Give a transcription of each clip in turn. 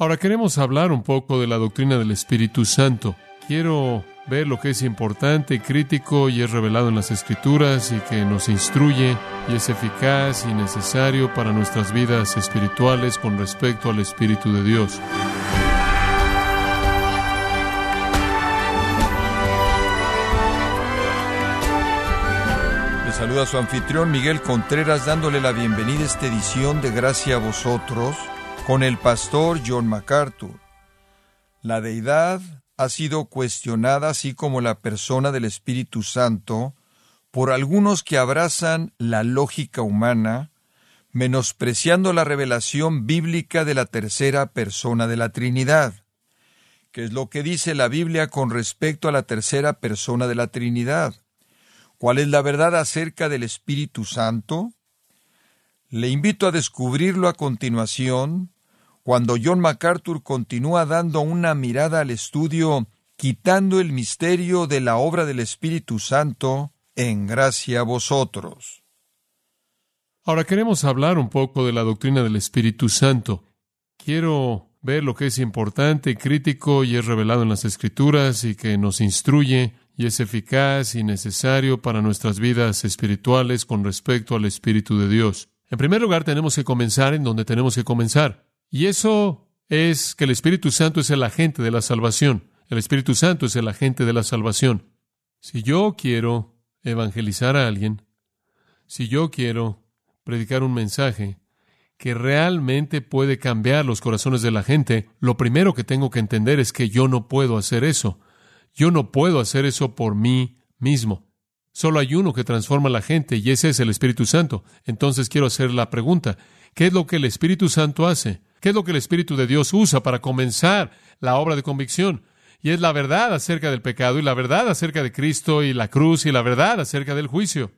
Ahora queremos hablar un poco de la doctrina del Espíritu Santo. Quiero ver lo que es importante crítico y es revelado en las Escrituras y que nos instruye y es eficaz y necesario para nuestras vidas espirituales con respecto al Espíritu de Dios. Le saluda su anfitrión Miguel Contreras dándole la bienvenida a esta edición de Gracia a vosotros con el pastor John MacArthur. La deidad ha sido cuestionada así como la persona del Espíritu Santo por algunos que abrazan la lógica humana, menospreciando la revelación bíblica de la tercera persona de la Trinidad. ¿Qué es lo que dice la Biblia con respecto a la tercera persona de la Trinidad? ¿Cuál es la verdad acerca del Espíritu Santo? Le invito a descubrirlo a continuación cuando John MacArthur continúa dando una mirada al estudio quitando el misterio de la obra del Espíritu Santo en gracia a vosotros. Ahora queremos hablar un poco de la doctrina del Espíritu Santo. Quiero ver lo que es importante y crítico y es revelado en las Escrituras y que nos instruye y es eficaz y necesario para nuestras vidas espirituales con respecto al Espíritu de Dios. En primer lugar, tenemos que comenzar en donde tenemos que comenzar. Y eso es que el Espíritu Santo es el agente de la salvación. El Espíritu Santo es el agente de la salvación. Si yo quiero evangelizar a alguien, si yo quiero predicar un mensaje que realmente puede cambiar los corazones de la gente, lo primero que tengo que entender es que yo no puedo hacer eso. Yo no puedo hacer eso por mí mismo. Solo hay uno que transforma a la gente y ese es el Espíritu Santo. Entonces quiero hacer la pregunta, ¿qué es lo que el Espíritu Santo hace? ¿Qué es lo que el Espíritu de Dios usa para comenzar la obra de convicción? Y es la verdad acerca del pecado y la verdad acerca de Cristo y la cruz y la verdad acerca del juicio.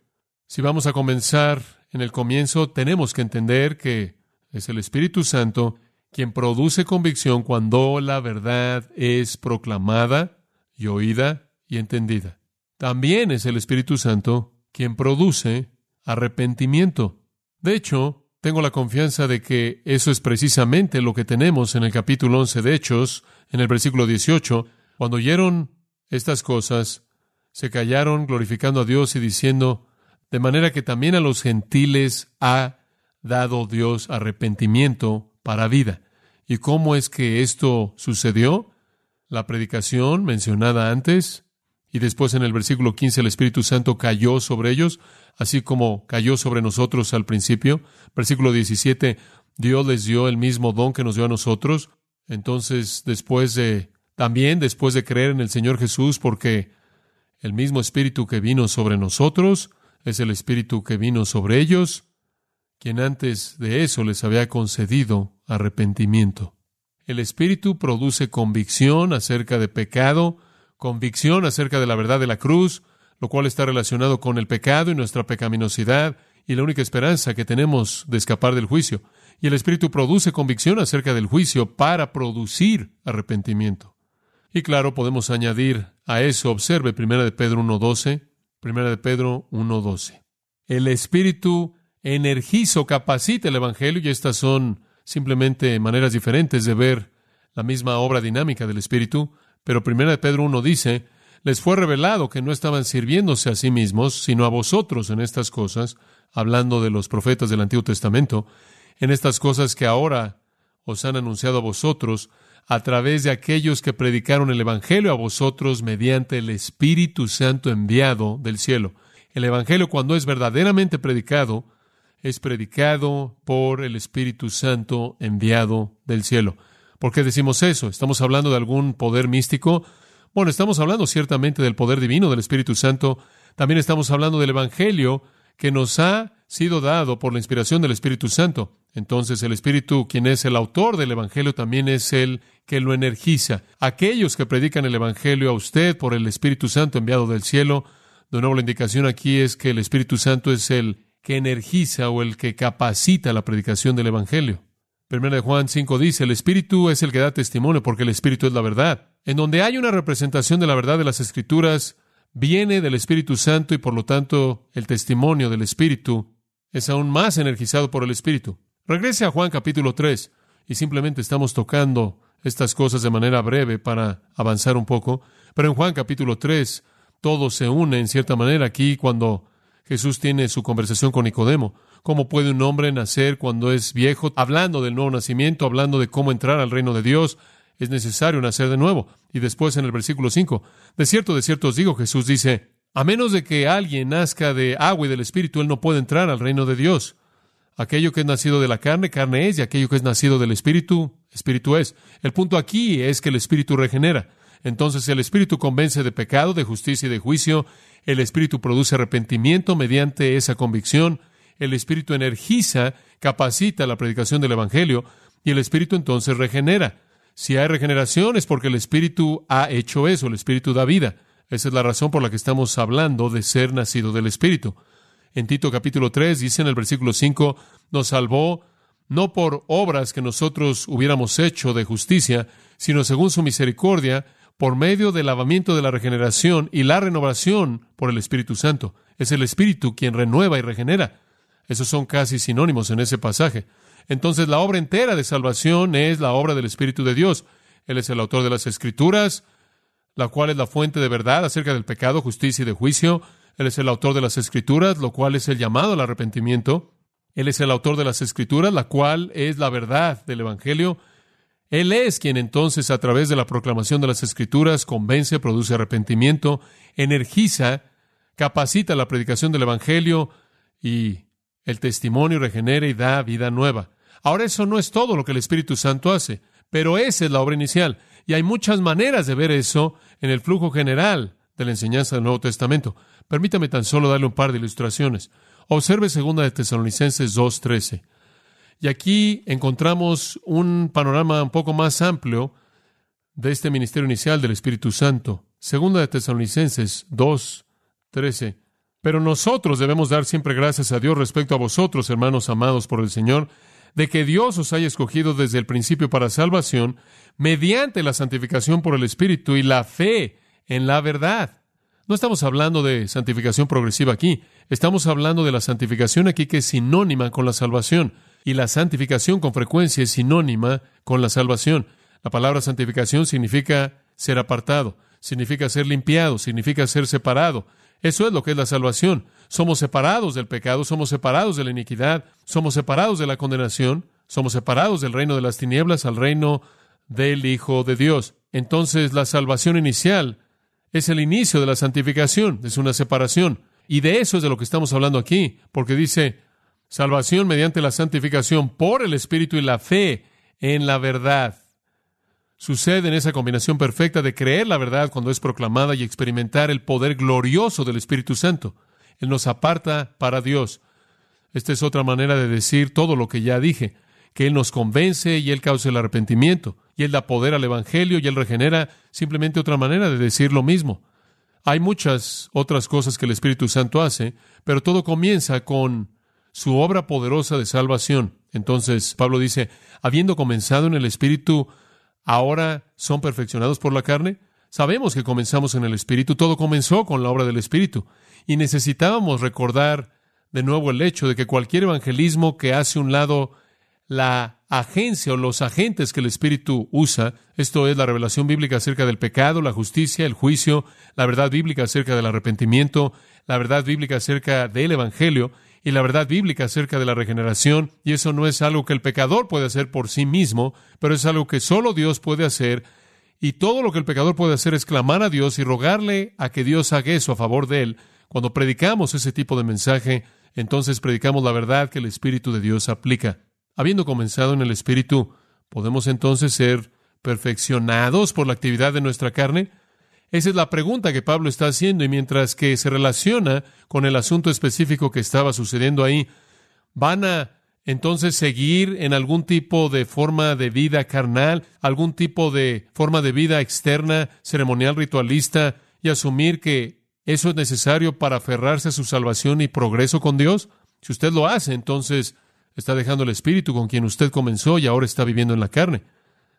Si vamos a comenzar en el comienzo, tenemos que entender que es el Espíritu Santo quien produce convicción cuando la verdad es proclamada y oída y entendida. También es el Espíritu Santo quien produce arrepentimiento. De hecho, tengo la confianza de que eso es precisamente lo que tenemos en el capítulo 11 de Hechos, en el versículo 18. Cuando oyeron estas cosas, se callaron glorificando a Dios y diciendo, de manera que también a los gentiles ha dado Dios arrepentimiento para vida. ¿Y cómo es que esto sucedió? La predicación mencionada antes, y después en el versículo 15 el Espíritu Santo cayó sobre ellos así como cayó sobre nosotros al principio. Versículo 17, Dios les dio el mismo don que nos dio a nosotros. Entonces, después de, también después de creer en el Señor Jesús, porque el mismo Espíritu que vino sobre nosotros es el Espíritu que vino sobre ellos, quien antes de eso les había concedido arrepentimiento. El Espíritu produce convicción acerca de pecado, convicción acerca de la verdad de la cruz, lo cual está relacionado con el pecado y nuestra pecaminosidad y la única esperanza que tenemos de escapar del juicio. Y el Espíritu produce convicción acerca del juicio para producir arrepentimiento. Y claro, podemos añadir a eso, observe 1 de Pedro 1.12, 1 de Pedro 1.12. El Espíritu energiza capacita el Evangelio y estas son simplemente maneras diferentes de ver la misma obra dinámica del Espíritu, pero 1 de Pedro 1 dice, les fue revelado que no estaban sirviéndose a sí mismos, sino a vosotros en estas cosas, hablando de los profetas del Antiguo Testamento, en estas cosas que ahora os han anunciado a vosotros, a través de aquellos que predicaron el Evangelio a vosotros mediante el Espíritu Santo enviado del cielo. El Evangelio, cuando es verdaderamente predicado, es predicado por el Espíritu Santo enviado del cielo. ¿Por qué decimos eso? ¿Estamos hablando de algún poder místico? Bueno, estamos hablando ciertamente del poder divino del Espíritu Santo, también estamos hablando del Evangelio que nos ha sido dado por la inspiración del Espíritu Santo. Entonces el Espíritu, quien es el autor del Evangelio, también es el que lo energiza. Aquellos que predican el Evangelio a usted por el Espíritu Santo enviado del cielo, de nuevo la indicación aquí es que el Espíritu Santo es el que energiza o el que capacita la predicación del Evangelio. Primera de Juan 5 dice, el Espíritu es el que da testimonio porque el Espíritu es la verdad. En donde hay una representación de la verdad de las Escrituras, viene del Espíritu Santo y por lo tanto el testimonio del Espíritu es aún más energizado por el Espíritu. Regrese a Juan capítulo 3. y simplemente estamos tocando estas cosas de manera breve para avanzar un poco. Pero en Juan capítulo 3, todo se une en cierta manera aquí cuando Jesús tiene su conversación con Nicodemo. ¿Cómo puede un hombre nacer cuando es viejo? Hablando del nuevo nacimiento, hablando de cómo entrar al reino de Dios, es necesario nacer de nuevo. Y después en el versículo 5, de cierto, de cierto os digo, Jesús dice, a menos de que alguien nazca de agua y del Espíritu, él no puede entrar al reino de Dios. Aquello que es nacido de la carne, carne es, y aquello que es nacido del Espíritu, Espíritu es. El punto aquí es que el Espíritu regenera. Entonces el Espíritu convence de pecado, de justicia y de juicio. El Espíritu produce arrepentimiento mediante esa convicción. El Espíritu energiza, capacita la predicación del Evangelio. Y el Espíritu entonces regenera. Si hay regeneración es porque el Espíritu ha hecho eso, el Espíritu da vida. Esa es la razón por la que estamos hablando de ser nacido del Espíritu. En Tito capítulo 3 dice en el versículo 5, nos salvó no por obras que nosotros hubiéramos hecho de justicia, sino según su misericordia, por medio del lavamiento de la regeneración y la renovación por el Espíritu Santo. Es el Espíritu quien renueva y regenera. Esos son casi sinónimos en ese pasaje. Entonces la obra entera de salvación es la obra del Espíritu de Dios. Él es el autor de las Escrituras, la cual es la fuente de verdad acerca del pecado, justicia y de juicio. Él es el autor de las Escrituras, lo cual es el llamado al arrepentimiento. Él es el autor de las Escrituras, la cual es la verdad del Evangelio. Él es quien entonces, a través de la proclamación de las Escrituras, convence, produce arrepentimiento, energiza, capacita la predicación del Evangelio y el testimonio regenera y da vida nueva. Ahora eso no es todo lo que el Espíritu Santo hace, pero esa es la obra inicial. Y hay muchas maneras de ver eso en el flujo general de la enseñanza del Nuevo Testamento. Permítame tan solo darle un par de ilustraciones. Observe segunda de Tesalonicenses 2.13. Y aquí encontramos un panorama un poco más amplio de este ministerio inicial del Espíritu Santo. Segunda de Tesalonicenses 2.13. Pero nosotros debemos dar siempre gracias a Dios respecto a vosotros, hermanos amados por el Señor, de que Dios os haya escogido desde el principio para salvación, mediante la santificación por el Espíritu y la fe en la verdad no estamos hablando de santificación progresiva aquí, estamos hablando de la santificación aquí que es sinónima con la salvación. Y la santificación con frecuencia es sinónima con la salvación. La palabra santificación significa ser apartado, significa ser limpiado, significa ser separado. Eso es lo que es la salvación. Somos separados del pecado, somos separados de la iniquidad, somos separados de la condenación, somos separados del reino de las tinieblas al reino del Hijo de Dios. Entonces la salvación inicial es el inicio de la santificación, es una separación. Y de eso es de lo que estamos hablando aquí, porque dice salvación mediante la santificación por el Espíritu y la fe en la verdad. Sucede en esa combinación perfecta de creer la verdad cuando es proclamada y experimentar el poder glorioso del Espíritu Santo. Él nos aparta para Dios. Esta es otra manera de decir todo lo que ya dije, que Él nos convence y Él causa el arrepentimiento y Él da poder al Evangelio y Él regenera simplemente otra manera de decir lo mismo. Hay muchas otras cosas que el Espíritu Santo hace, pero todo comienza con su obra poderosa de salvación. Entonces Pablo dice, habiendo comenzado en el Espíritu, ahora son perfeccionados por la carne. Sabemos que comenzamos en el Espíritu, todo comenzó con la obra del Espíritu. Y necesitábamos recordar de nuevo el hecho de que cualquier evangelismo que hace un lado la agencia o los agentes que el Espíritu usa, esto es la revelación bíblica acerca del pecado, la justicia, el juicio, la verdad bíblica acerca del arrepentimiento, la verdad bíblica acerca del Evangelio y la verdad bíblica acerca de la regeneración, y eso no es algo que el pecador puede hacer por sí mismo, pero es algo que solo Dios puede hacer, y todo lo que el pecador puede hacer es clamar a Dios y rogarle a que Dios haga eso a favor de él. Cuando predicamos ese tipo de mensaje, entonces predicamos la verdad que el Espíritu de Dios aplica. Habiendo comenzado en el Espíritu, ¿podemos entonces ser perfeccionados por la actividad de nuestra carne? Esa es la pregunta que Pablo está haciendo y mientras que se relaciona con el asunto específico que estaba sucediendo ahí, van a entonces seguir en algún tipo de forma de vida carnal, algún tipo de forma de vida externa, ceremonial, ritualista, y asumir que eso es necesario para aferrarse a su salvación y progreso con Dios. Si usted lo hace, entonces Está dejando el espíritu con quien usted comenzó y ahora está viviendo en la carne.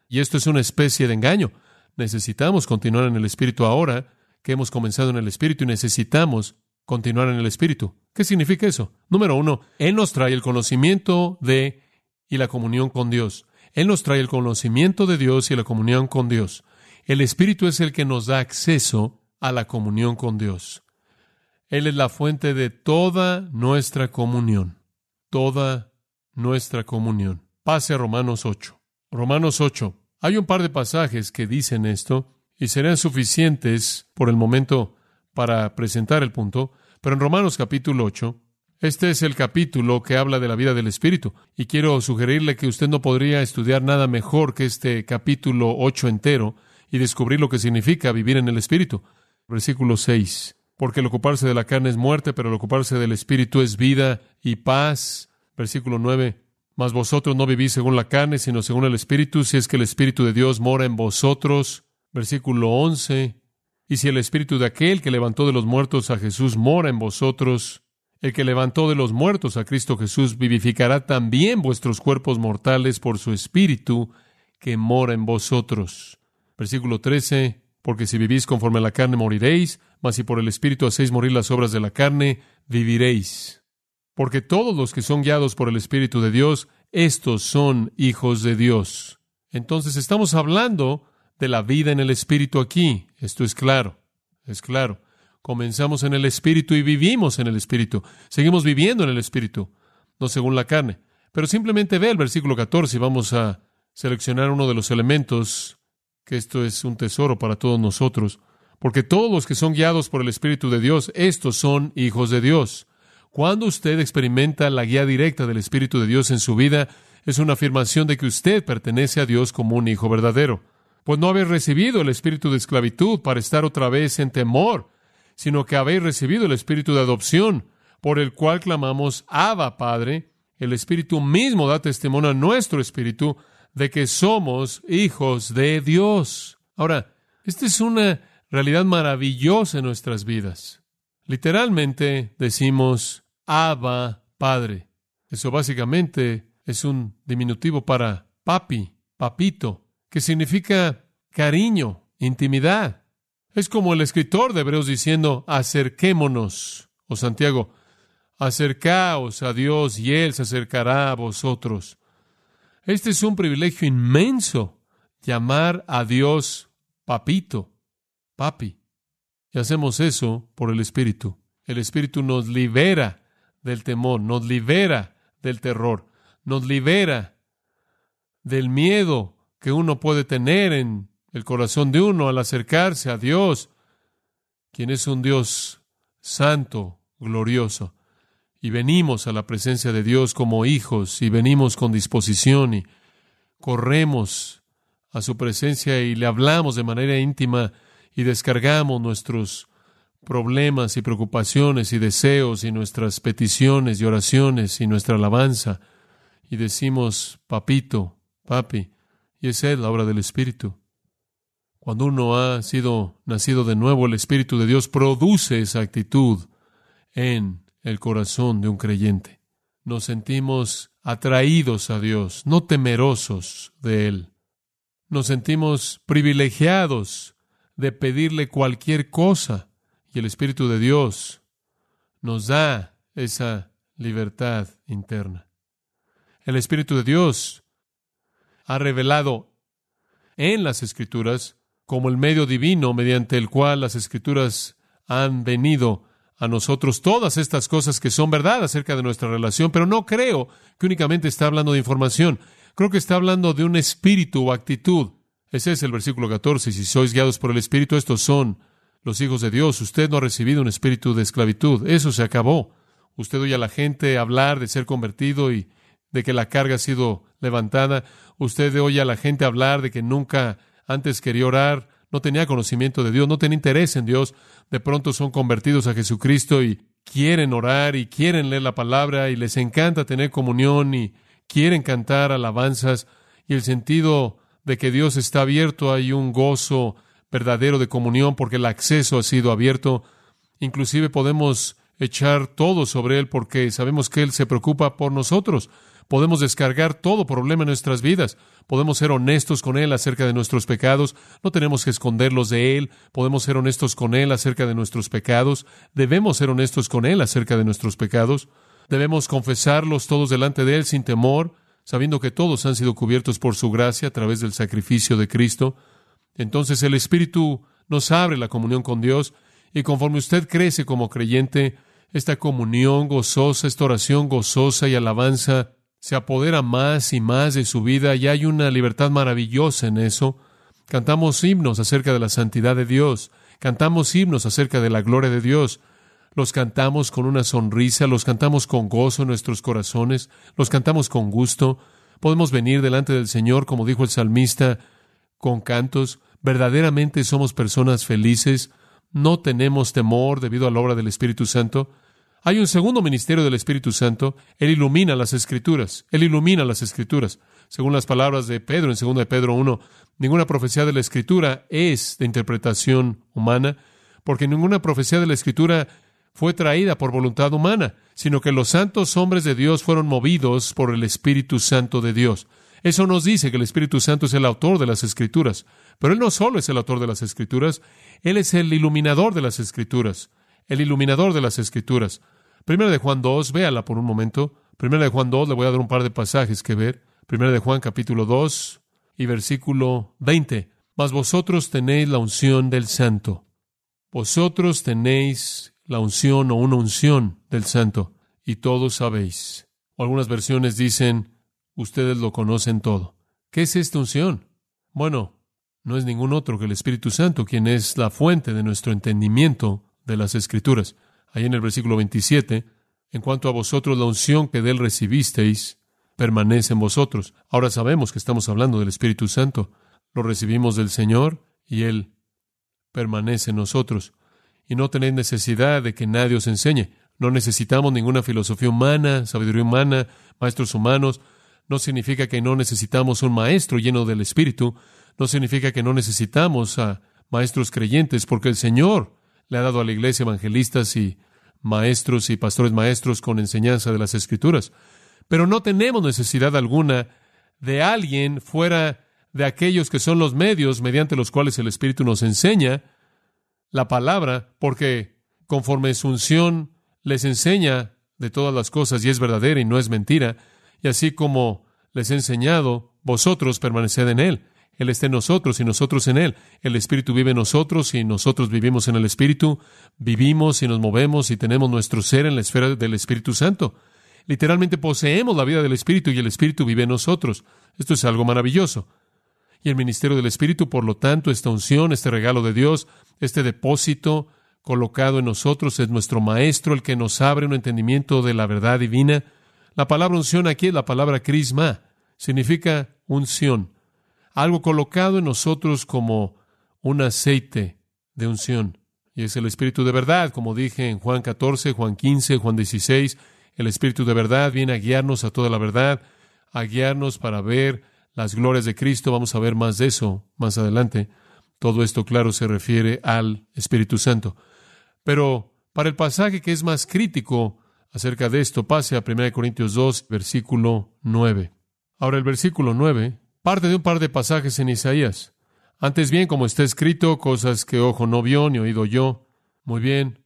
Y esto es una especie de engaño. Necesitamos continuar en el espíritu ahora que hemos comenzado en el espíritu y necesitamos continuar en el espíritu. ¿Qué significa eso? Número uno, Él nos trae el conocimiento de y la comunión con Dios. Él nos trae el conocimiento de Dios y la comunión con Dios. El Espíritu es el que nos da acceso a la comunión con Dios. Él es la fuente de toda nuestra comunión. Toda nuestra comunión. Pase a Romanos 8. Romanos 8. Hay un par de pasajes que dicen esto y serán suficientes por el momento para presentar el punto, pero en Romanos capítulo 8, este es el capítulo que habla de la vida del Espíritu, y quiero sugerirle que usted no podría estudiar nada mejor que este capítulo 8 entero y descubrir lo que significa vivir en el Espíritu. Versículo 6. Porque el ocuparse de la carne es muerte, pero el ocuparse del Espíritu es vida y paz. Versículo 9. Mas vosotros no vivís según la carne, sino según el Espíritu, si es que el Espíritu de Dios mora en vosotros. Versículo 11. Y si el Espíritu de aquel que levantó de los muertos a Jesús mora en vosotros, el que levantó de los muertos a Cristo Jesús vivificará también vuestros cuerpos mortales por su Espíritu que mora en vosotros. Versículo 13. Porque si vivís conforme a la carne moriréis, mas si por el Espíritu hacéis morir las obras de la carne, viviréis. Porque todos los que son guiados por el Espíritu de Dios, estos son hijos de Dios. Entonces estamos hablando de la vida en el Espíritu aquí. Esto es claro, es claro. Comenzamos en el Espíritu y vivimos en el Espíritu. Seguimos viviendo en el Espíritu, no según la carne. Pero simplemente ve el versículo 14 y vamos a seleccionar uno de los elementos, que esto es un tesoro para todos nosotros. Porque todos los que son guiados por el Espíritu de Dios, estos son hijos de Dios. Cuando usted experimenta la guía directa del Espíritu de Dios en su vida, es una afirmación de que usted pertenece a Dios como un hijo verdadero pues no habéis recibido el espíritu de esclavitud para estar otra vez en temor, sino que habéis recibido el espíritu de adopción, por el cual clamamos, Abba, Padre. El espíritu mismo da testimonio a nuestro espíritu de que somos hijos de Dios. Ahora, esta es una realidad maravillosa en nuestras vidas. Literalmente decimos, Abba, Padre. Eso básicamente es un diminutivo para papi, papito que significa cariño, intimidad. Es como el escritor de Hebreos diciendo, acerquémonos, o Santiago, acercaos a Dios y Él se acercará a vosotros. Este es un privilegio inmenso, llamar a Dios papito, papi. Y hacemos eso por el Espíritu. El Espíritu nos libera del temor, nos libera del terror, nos libera del miedo que uno puede tener en el corazón de uno al acercarse a Dios, quien es un Dios santo, glorioso. Y venimos a la presencia de Dios como hijos y venimos con disposición y corremos a su presencia y le hablamos de manera íntima y descargamos nuestros problemas y preocupaciones y deseos y nuestras peticiones y oraciones y nuestra alabanza y decimos, papito, papi, y esa es la obra del Espíritu. Cuando uno ha sido nacido de nuevo, el Espíritu de Dios produce esa actitud en el corazón de un creyente. Nos sentimos atraídos a Dios, no temerosos de Él. Nos sentimos privilegiados de pedirle cualquier cosa y el Espíritu de Dios nos da esa libertad interna. El Espíritu de Dios ha revelado en las Escrituras como el medio divino mediante el cual las Escrituras han venido a nosotros todas estas cosas que son verdad acerca de nuestra relación, pero no creo que únicamente está hablando de información, creo que está hablando de un espíritu o actitud. Ese es el versículo 14, si sois guiados por el Espíritu, estos son los hijos de Dios. Usted no ha recibido un espíritu de esclavitud, eso se acabó. Usted oye a la gente hablar de ser convertido y de que la carga ha sido levantada. Usted oye a la gente hablar de que nunca antes quería orar, no tenía conocimiento de Dios, no tenía interés en Dios. De pronto son convertidos a Jesucristo y quieren orar y quieren leer la palabra y les encanta tener comunión y quieren cantar alabanzas y el sentido de que Dios está abierto, hay un gozo verdadero de comunión porque el acceso ha sido abierto. Inclusive podemos echar todo sobre Él porque sabemos que Él se preocupa por nosotros. Podemos descargar todo problema en nuestras vidas. Podemos ser honestos con Él acerca de nuestros pecados. No tenemos que esconderlos de Él. Podemos ser honestos con Él acerca de nuestros pecados. Debemos ser honestos con Él acerca de nuestros pecados. Debemos confesarlos todos delante de Él sin temor. sabiendo que todos han sido cubiertos por su gracia a través del sacrificio de Cristo. Entonces el Espíritu nos abre la comunión con Dios y conforme usted crece como creyente, esta comunión gozosa, esta oración gozosa y alabanza se apodera más y más de su vida y hay una libertad maravillosa en eso. Cantamos himnos acerca de la santidad de Dios, cantamos himnos acerca de la gloria de Dios, los cantamos con una sonrisa, los cantamos con gozo en nuestros corazones, los cantamos con gusto. Podemos venir delante del Señor, como dijo el salmista, con cantos. Verdaderamente somos personas felices, no tenemos temor debido a la obra del Espíritu Santo. Hay un segundo ministerio del Espíritu Santo. Él ilumina las Escrituras. Él ilumina las Escrituras. Según las palabras de Pedro en 2 de Pedro 1, ninguna profecía de la Escritura es de interpretación humana, porque ninguna profecía de la Escritura fue traída por voluntad humana, sino que los santos hombres de Dios fueron movidos por el Espíritu Santo de Dios. Eso nos dice que el Espíritu Santo es el autor de las Escrituras. Pero Él no solo es el autor de las Escrituras, Él es el iluminador de las Escrituras. El iluminador de las Escrituras. Primera de Juan 2, véala por un momento. Primera de Juan 2, le voy a dar un par de pasajes que ver. Primera de Juan capítulo 2 y versículo 20. Mas vosotros tenéis la unción del Santo. Vosotros tenéis la unción o una unción del Santo, y todos sabéis. O algunas versiones dicen, ustedes lo conocen todo. ¿Qué es esta unción? Bueno, no es ningún otro que el Espíritu Santo, quien es la fuente de nuestro entendimiento de las Escrituras. Ahí en el versículo 27, en cuanto a vosotros, la unción que de él recibisteis permanece en vosotros. Ahora sabemos que estamos hablando del Espíritu Santo. Lo recibimos del Señor y él permanece en nosotros y no tenéis necesidad de que nadie os enseñe. No necesitamos ninguna filosofía humana, sabiduría humana, maestros humanos. No significa que no necesitamos un maestro lleno del Espíritu. No significa que no necesitamos a maestros creyentes, porque el Señor le ha dado a la iglesia evangelistas y maestros y pastores maestros con enseñanza de las Escrituras. Pero no tenemos necesidad alguna de alguien fuera de aquellos que son los medios mediante los cuales el Espíritu nos enseña la palabra, porque conforme su unción les enseña de todas las cosas y es verdadera y no es mentira, y así como les he enseñado, vosotros permaneced en él. Él está en nosotros y nosotros en Él. El Espíritu vive en nosotros y nosotros vivimos en el Espíritu. Vivimos y nos movemos y tenemos nuestro ser en la esfera del Espíritu Santo. Literalmente poseemos la vida del Espíritu y el Espíritu vive en nosotros. Esto es algo maravilloso. Y el ministerio del Espíritu, por lo tanto, esta unción, este regalo de Dios, este depósito colocado en nosotros es nuestro Maestro, el que nos abre un entendimiento de la verdad divina. La palabra unción aquí es la palabra crisma, significa unción, algo colocado en nosotros como un aceite de unción. Y es el Espíritu de verdad, como dije en Juan 14, Juan 15, Juan 16. El Espíritu de verdad viene a guiarnos a toda la verdad, a guiarnos para ver las glorias de Cristo. Vamos a ver más de eso más adelante. Todo esto, claro, se refiere al Espíritu Santo. Pero para el pasaje que es más crítico acerca de esto, pase a 1 Corintios 2, versículo 9. Ahora el versículo 9 parte de un par de pasajes en Isaías. Antes bien, como está escrito, cosas que ojo no vio ni oído yo. Muy bien.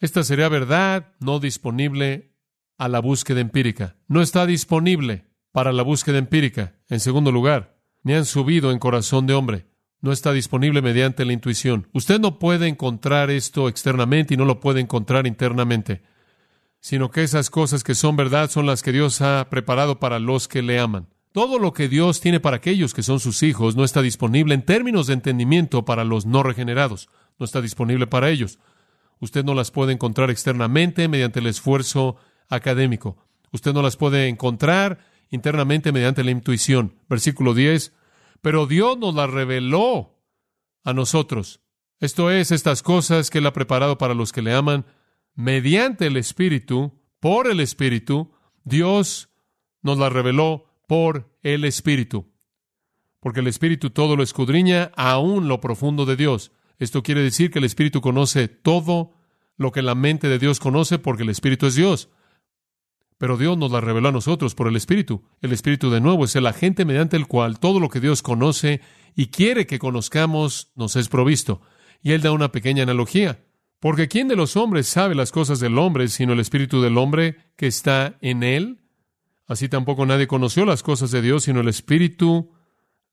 Esta sería verdad no disponible a la búsqueda empírica. No está disponible para la búsqueda empírica. En segundo lugar, ni han subido en corazón de hombre no está disponible mediante la intuición. Usted no puede encontrar esto externamente y no lo puede encontrar internamente, sino que esas cosas que son verdad son las que Dios ha preparado para los que le aman. Todo lo que Dios tiene para aquellos que son sus hijos no está disponible en términos de entendimiento para los no regenerados. No está disponible para ellos. Usted no las puede encontrar externamente mediante el esfuerzo académico. Usted no las puede encontrar internamente mediante la intuición. Versículo 10 pero Dios nos la reveló a nosotros. Esto es, estas cosas que Él ha preparado para los que le aman, mediante el Espíritu, por el Espíritu, Dios nos la reveló por el Espíritu. Porque el Espíritu todo lo escudriña, aún lo profundo de Dios. Esto quiere decir que el Espíritu conoce todo lo que la mente de Dios conoce, porque el Espíritu es Dios. Pero Dios nos la reveló a nosotros por el Espíritu. El Espíritu de nuevo es el agente mediante el cual todo lo que Dios conoce y quiere que conozcamos nos es provisto. Y él da una pequeña analogía. Porque ¿quién de los hombres sabe las cosas del hombre sino el Espíritu del hombre que está en él? Así tampoco nadie conoció las cosas de Dios, sino el Espíritu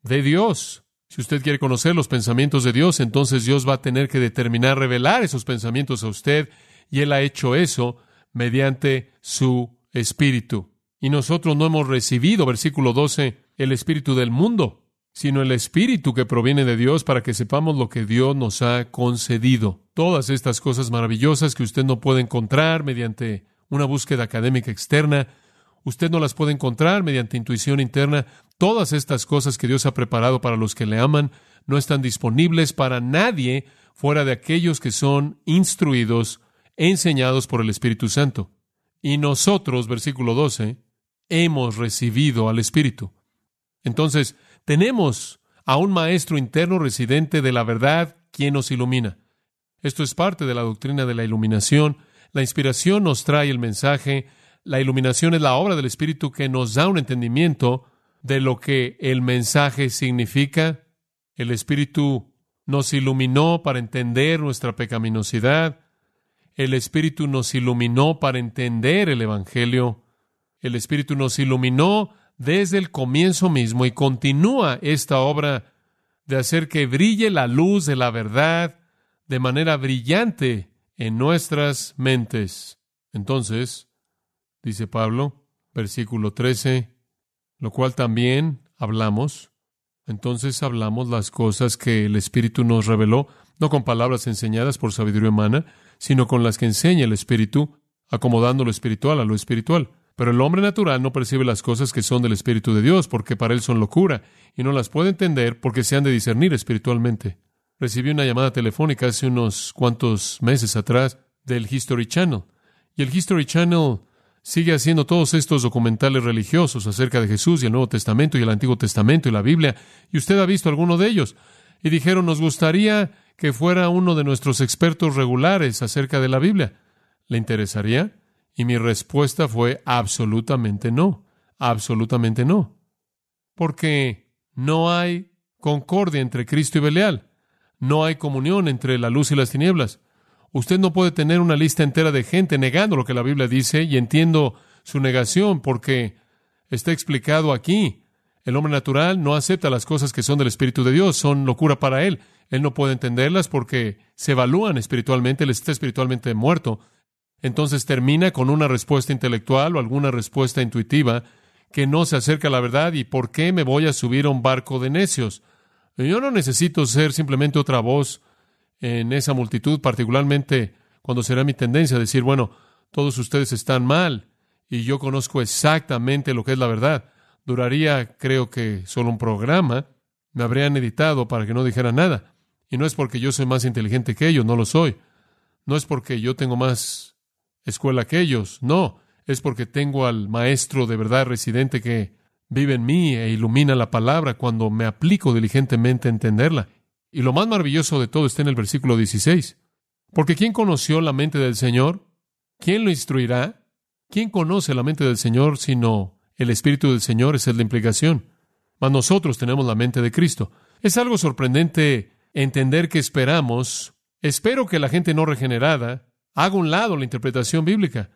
de Dios. Si usted quiere conocer los pensamientos de Dios, entonces Dios va a tener que determinar, revelar esos pensamientos a usted, y Él ha hecho eso mediante su Espíritu. Y nosotros no hemos recibido, versículo 12, el Espíritu del mundo, sino el Espíritu que proviene de Dios para que sepamos lo que Dios nos ha concedido. Todas estas cosas maravillosas que usted no puede encontrar mediante una búsqueda académica externa, Usted no las puede encontrar mediante intuición interna. Todas estas cosas que Dios ha preparado para los que le aman no están disponibles para nadie fuera de aquellos que son instruidos, enseñados por el Espíritu Santo. Y nosotros, versículo 12, hemos recibido al Espíritu. Entonces, tenemos a un Maestro interno residente de la verdad quien nos ilumina. Esto es parte de la doctrina de la iluminación. La inspiración nos trae el mensaje, la iluminación es la obra del Espíritu que nos da un entendimiento de lo que el mensaje significa. El Espíritu nos iluminó para entender nuestra pecaminosidad. El Espíritu nos iluminó para entender el Evangelio. El Espíritu nos iluminó desde el comienzo mismo y continúa esta obra de hacer que brille la luz de la verdad de manera brillante en nuestras mentes. Entonces, dice Pablo, versículo 13, lo cual también hablamos. Entonces hablamos las cosas que el Espíritu nos reveló, no con palabras enseñadas por sabiduría humana, sino con las que enseña el Espíritu, acomodando lo espiritual a lo espiritual. Pero el hombre natural no percibe las cosas que son del Espíritu de Dios, porque para él son locura, y no las puede entender porque se han de discernir espiritualmente. Recibí una llamada telefónica hace unos cuantos meses atrás del History Channel, y el History Channel sigue haciendo todos estos documentales religiosos acerca de Jesús y el Nuevo Testamento y el Antiguo Testamento y la Biblia, y usted ha visto alguno de ellos. Y dijeron, nos gustaría que fuera uno de nuestros expertos regulares acerca de la Biblia. ¿Le interesaría? Y mi respuesta fue absolutamente no, absolutamente no. Porque no hay concordia entre Cristo y Belial, no hay comunión entre la luz y las tinieblas. Usted no puede tener una lista entera de gente negando lo que la Biblia dice y entiendo su negación porque está explicado aquí. El hombre natural no acepta las cosas que son del Espíritu de Dios, son locura para él. Él no puede entenderlas porque se evalúan espiritualmente, él está espiritualmente muerto. Entonces termina con una respuesta intelectual o alguna respuesta intuitiva que no se acerca a la verdad y ¿por qué me voy a subir a un barco de necios? Yo no necesito ser simplemente otra voz en esa multitud, particularmente cuando será mi tendencia decir, bueno, todos ustedes están mal y yo conozco exactamente lo que es la verdad. Duraría, creo que, solo un programa. Me habrían editado para que no dijera nada. Y no es porque yo soy más inteligente que ellos, no lo soy. No es porque yo tengo más escuela que ellos, no. Es porque tengo al maestro de verdad residente que vive en mí e ilumina la palabra cuando me aplico diligentemente a entenderla. Y lo más maravilloso de todo está en el versículo 16. Porque ¿quién conoció la mente del Señor? ¿Quién lo instruirá? ¿Quién conoce la mente del Señor sino el Espíritu del Señor? Esa es la implicación. Mas nosotros tenemos la mente de Cristo. Es algo sorprendente entender que esperamos, espero que la gente no regenerada haga un lado la interpretación bíblica.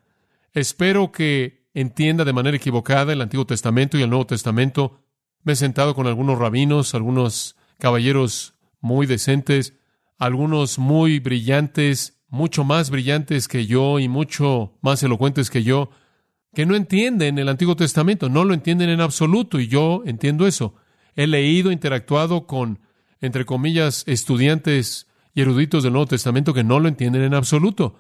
Espero que entienda de manera equivocada el Antiguo Testamento y el Nuevo Testamento. Me he sentado con algunos rabinos, algunos caballeros muy decentes, algunos muy brillantes, mucho más brillantes que yo y mucho más elocuentes que yo, que no entienden el Antiguo Testamento, no lo entienden en absoluto, y yo entiendo eso. He leído, interactuado con, entre comillas, estudiantes y eruditos del Nuevo Testamento que no lo entienden en absoluto.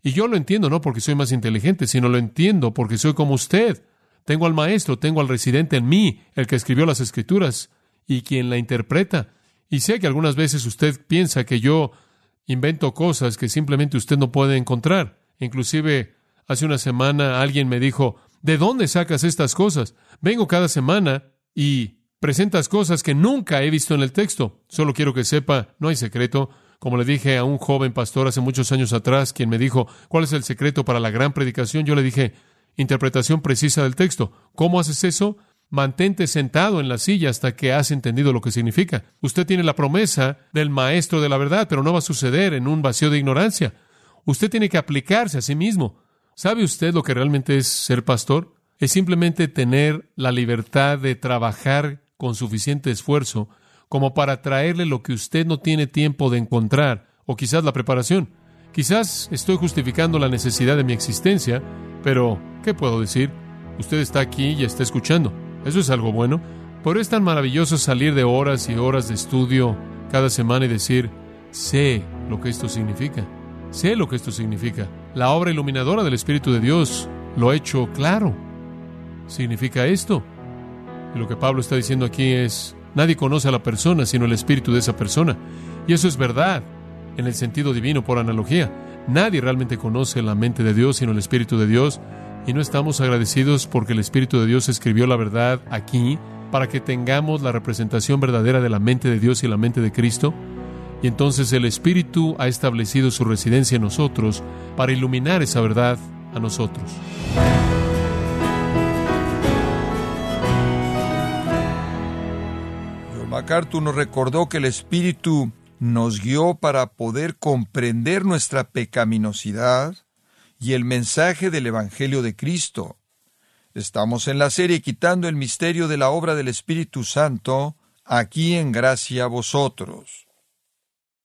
Y yo lo entiendo no porque soy más inteligente, sino lo entiendo porque soy como usted. Tengo al maestro, tengo al residente en mí, el que escribió las escrituras y quien la interpreta. Y sé que algunas veces usted piensa que yo invento cosas que simplemente usted no puede encontrar. Inclusive hace una semana alguien me dijo, ¿de dónde sacas estas cosas? Vengo cada semana y presentas cosas que nunca he visto en el texto. Solo quiero que sepa, no hay secreto. Como le dije a un joven pastor hace muchos años atrás, quien me dijo, ¿cuál es el secreto para la gran predicación? Yo le dije, interpretación precisa del texto. ¿Cómo haces eso? Mantente sentado en la silla hasta que has entendido lo que significa. Usted tiene la promesa del maestro de la verdad, pero no va a suceder en un vacío de ignorancia. Usted tiene que aplicarse a sí mismo. ¿Sabe usted lo que realmente es ser pastor? es simplemente tener la libertad de trabajar con suficiente esfuerzo como para traerle lo que usted no tiene tiempo de encontrar, o quizás la preparación. Quizás estoy justificando la necesidad de mi existencia, pero ¿qué puedo decir? Usted está aquí y está escuchando. Eso es algo bueno. Pero es tan maravilloso salir de horas y horas de estudio cada semana y decir, sé lo que esto significa. Sé lo que esto significa. La obra iluminadora del Espíritu de Dios lo ha hecho claro. Significa esto. Y lo que Pablo está diciendo aquí es, nadie conoce a la persona sino el Espíritu de esa persona. Y eso es verdad en el sentido divino por analogía. Nadie realmente conoce la mente de Dios sino el Espíritu de Dios. Y no estamos agradecidos porque el Espíritu de Dios escribió la verdad aquí para que tengamos la representación verdadera de la mente de Dios y la mente de Cristo. Y entonces el Espíritu ha establecido su residencia en nosotros para iluminar esa verdad a nosotros. John MacArthur nos recordó que el Espíritu nos guió para poder comprender nuestra pecaminosidad y el mensaje del Evangelio de Cristo. Estamos en la serie Quitando el misterio de la obra del Espíritu Santo, aquí en gracia a vosotros.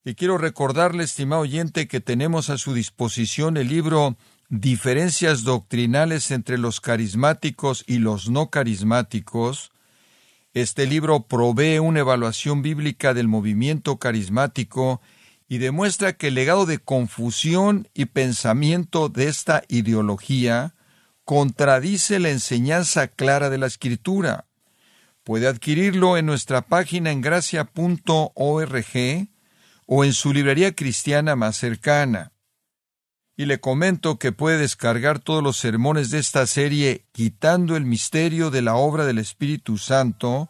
Y quiero recordarle, estimado oyente, que tenemos a su disposición el libro Diferencias doctrinales entre los carismáticos y los no carismáticos. Este libro provee una evaluación bíblica del movimiento carismático y demuestra que el legado de confusión y pensamiento de esta ideología contradice la enseñanza clara de la Escritura. Puede adquirirlo en nuestra página en gracia.org o en su librería cristiana más cercana. Y le comento que puede descargar todos los sermones de esta serie quitando el misterio de la obra del Espíritu Santo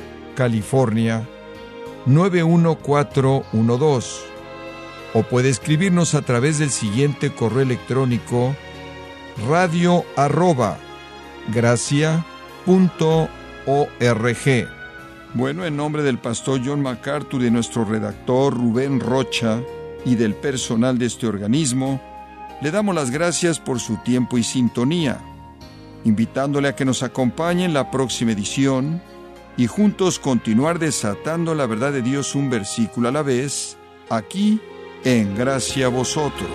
California 91412 o puede escribirnos a través del siguiente correo electrónico radio arroba gracia Bueno, en nombre del pastor John MacArthur de nuestro redactor Rubén Rocha y del personal de este organismo, le damos las gracias por su tiempo y sintonía invitándole a que nos acompañe en la próxima edición y juntos continuar desatando la verdad de Dios un versículo a la vez, aquí en Gracia a Vosotros.